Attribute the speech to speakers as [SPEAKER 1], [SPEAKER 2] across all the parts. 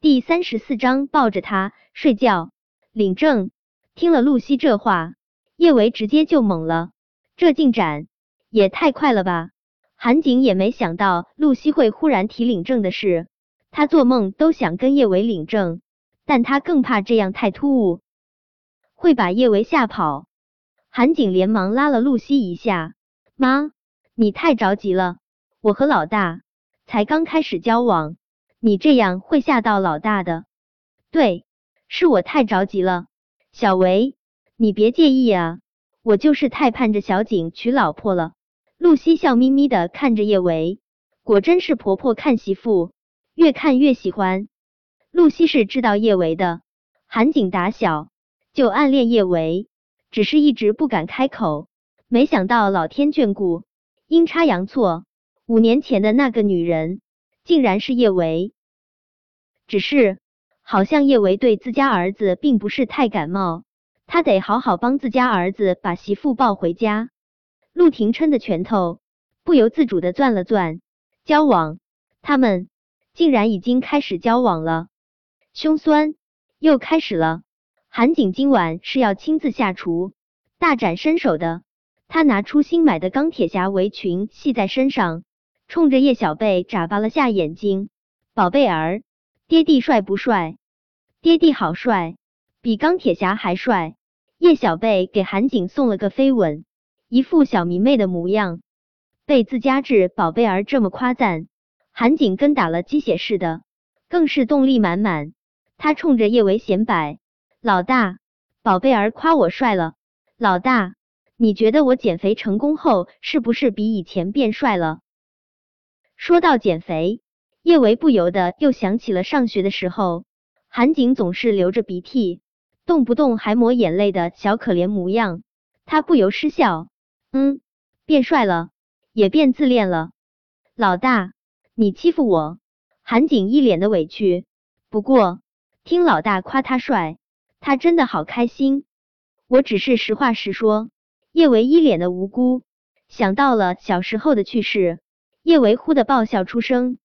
[SPEAKER 1] 第三十四章抱着他睡觉。领证。听了露西这话，叶维直接就懵了，这进展也太快了吧！韩景也没想到露西会忽然提领证的事，他做梦都想跟叶维领证，但他更怕这样太突兀，会把叶维吓跑。韩景连忙拉了露西一下：“妈，你太着急了，我和老大才刚开始交往，你这样会吓到老大的。”对，是我太着急了。小维，你别介意啊，我就是太盼着小景娶老婆了。露西笑眯眯的看着叶维，果真是婆婆看媳妇，越看越喜欢。露西是知道叶维的，韩景打小就暗恋叶维，只是一直不敢开口。没想到老天眷顾，阴差阳错，五年前的那个女人竟然是叶维。只是。好像叶维对自家儿子并不是太感冒，他得好好帮自家儿子把媳妇抱回家。陆廷琛的拳头不由自主的攥了攥。交往，他们竟然已经开始交往了，胸酸又开始了。韩景今晚是要亲自下厨，大展身手的。他拿出新买的钢铁侠围裙系在身上，冲着叶小贝眨巴了下眼睛：“宝贝儿，爹地帅不帅？”爹地好帅，比钢铁侠还帅。叶小贝给韩景送了个飞吻，一副小迷妹的模样。被自家智宝贝儿这么夸赞，韩景跟打了鸡血似的，更是动力满满。他冲着叶维显摆：“老大，宝贝儿夸我帅了。老大，你觉得我减肥成功后是不是比以前变帅了？”说到减肥，叶维不由得又想起了上学的时候。韩景总是流着鼻涕，动不动还抹眼泪的小可怜模样，他不由失笑。嗯，变帅了，也变自恋了。老大，你欺负我！韩景一脸的委屈。不过听老大夸他帅，他真的好开心。我只是实话实说。叶维一脸的无辜，想到了小时候的趣事，叶维忽的爆笑出声，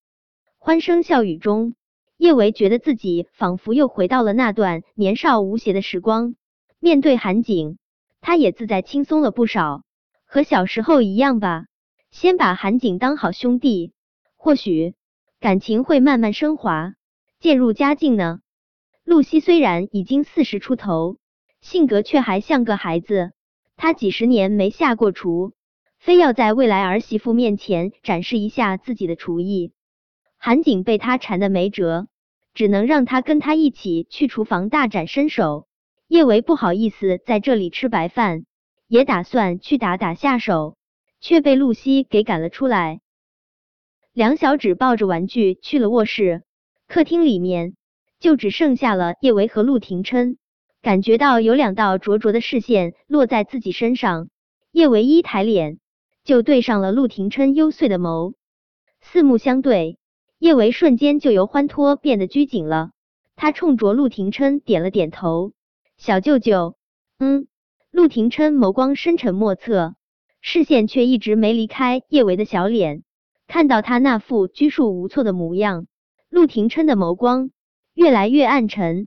[SPEAKER 1] 欢声笑语中。叶维觉得自己仿佛又回到了那段年少无邪的时光，面对韩景，他也自在轻松了不少，和小时候一样吧。先把韩景当好兄弟，或许感情会慢慢升华，渐入佳境呢。露西虽然已经四十出头，性格却还像个孩子。她几十年没下过厨，非要在未来儿媳妇面前展示一下自己的厨艺。韩景被他缠的没辙。只能让他跟他一起去厨房大展身手。叶维不好意思在这里吃白饭，也打算去打打下手，却被露西给赶了出来。梁小芷抱着玩具去了卧室，客厅里面就只剩下了叶维和陆廷琛。感觉到有两道灼灼的视线落在自己身上，叶维一抬脸就对上了陆廷琛幽邃的眸，四目相对。叶维瞬间就由欢脱变得拘谨了，他冲着陆廷琛点了点头。小舅舅，嗯。陆廷琛眸光深沉莫测，视线却一直没离开叶维的小脸。看到他那副拘束无措的模样，陆廷琛的眸光越来越暗沉。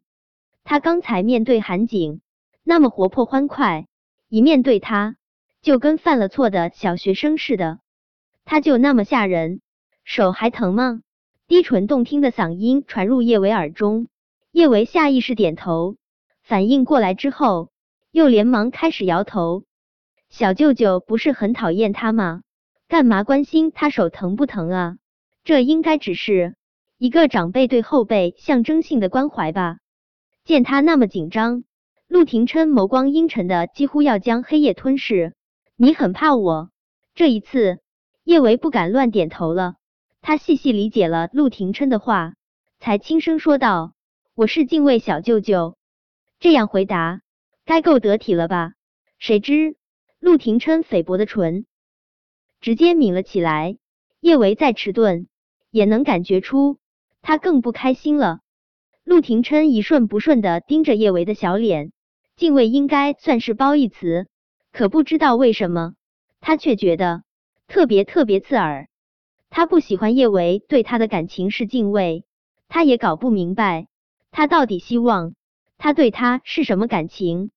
[SPEAKER 1] 他刚才面对韩景那么活泼欢快，一面对他就跟犯了错的小学生似的。他就那么吓人，手还疼吗？低沉动听的嗓音传入叶维耳中，叶维下意识点头，反应过来之后，又连忙开始摇头。小舅舅不是很讨厌他吗？干嘛关心他手疼不疼啊？这应该只是一个长辈对后辈象征性的关怀吧。见他那么紧张，陆廷琛眸光阴沉的几乎要将黑夜吞噬。你很怕我？这一次，叶维不敢乱点头了。他细细理解了陆廷琛的话，才轻声说道：“我是敬畏小舅舅。”这样回答该够得体了吧？谁知陆廷琛菲薄的唇直接抿了起来。叶维再迟钝，也能感觉出他更不开心了。陆廷琛一顺不顺的盯着叶维的小脸，敬畏应该算是褒义词，可不知道为什么，他却觉得特别特别刺耳。他不喜欢叶维对他的感情是敬畏，他也搞不明白，他到底希望他对他是什么感情。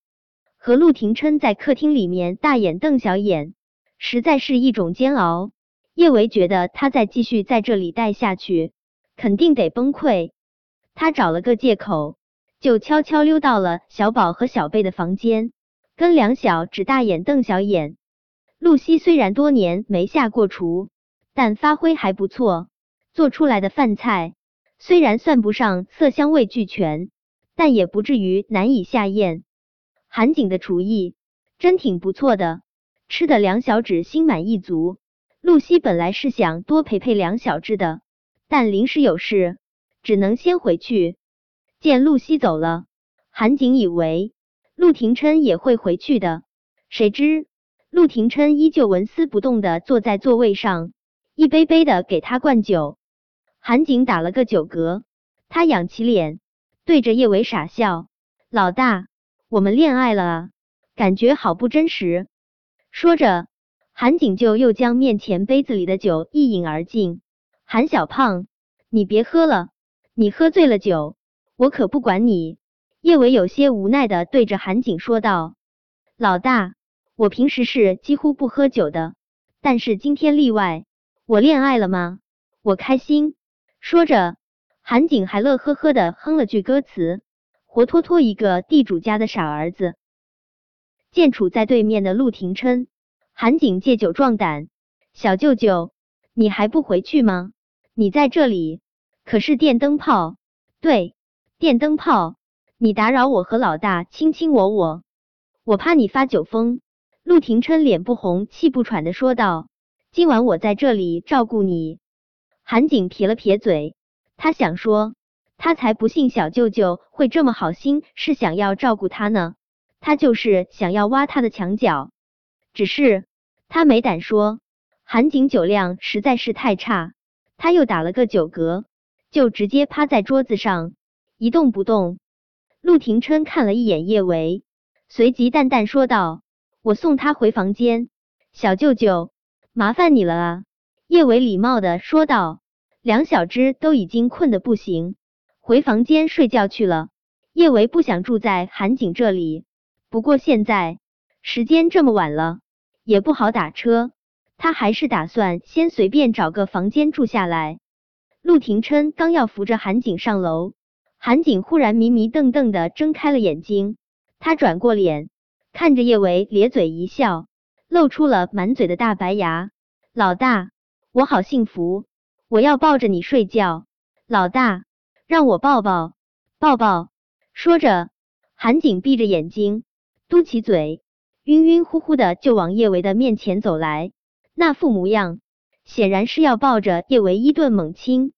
[SPEAKER 1] 和陆廷琛在客厅里面大眼瞪小眼，实在是一种煎熬。叶维觉得他再继续在这里待下去，肯定得崩溃。他找了个借口，就悄悄溜到了小宝和小贝的房间，跟两小只大眼瞪小眼。露西虽然多年没下过厨，但发挥还不错，做出来的饭菜虽然算不上色香味俱全，但也不至于难以下咽。韩景的厨艺真挺不错的，吃的梁小芷心满意足。露西本来是想多陪陪梁小芷的，但临时有事，只能先回去。见露西走了，韩景以为陆廷琛也会回去的，谁知陆廷琛依旧纹丝不动的坐在座位上，一杯杯的给他灌酒。韩景打了个酒嗝，他仰起脸，对着叶伟傻笑：“老大。”我们恋爱了啊，感觉好不真实。说着，韩景就又将面前杯子里的酒一饮而尽。韩小胖，你别喝了，你喝醉了酒，我可不管你。叶伟有些无奈的对着韩景说道：“老大，我平时是几乎不喝酒的，但是今天例外。我恋爱了吗？我开心。”说着，韩景还乐呵呵的哼了句歌词。活脱脱一个地主家的傻儿子。见处在对面的陆廷琛，韩景借酒壮胆：“小舅舅，你还不回去吗？你在这里可是电灯泡，对，电灯泡，你打扰我和老大卿卿我我，我怕你发酒疯。”陆廷琛脸不红气不喘的说道：“今晚我在这里照顾你。”韩景撇了撇嘴，他想说。他才不信小舅舅会这么好心，是想要照顾他呢。他就是想要挖他的墙角，只是他没胆说。韩景酒量实在是太差，他又打了个酒嗝，就直接趴在桌子上一动不动。陆廷琛看了一眼叶维，随即淡淡说道：“我送他回房间。”小舅舅，麻烦你了啊！叶维礼貌的说道。两小只都已经困得不行。回房间睡觉去了。叶维不想住在韩景这里，不过现在时间这么晚了，也不好打车，他还是打算先随便找个房间住下来。陆廷琛刚要扶着韩景上楼，韩景忽然迷迷瞪瞪的睁开了眼睛，他转过脸，看着叶维咧嘴一笑，露出了满嘴的大白牙。老大，我好幸福，我要抱着你睡觉，老大。让我抱抱抱抱！说着，韩景闭着眼睛，嘟起嘴，晕晕乎乎的就往叶维的面前走来，那副模样，显然是要抱着叶维一顿猛亲。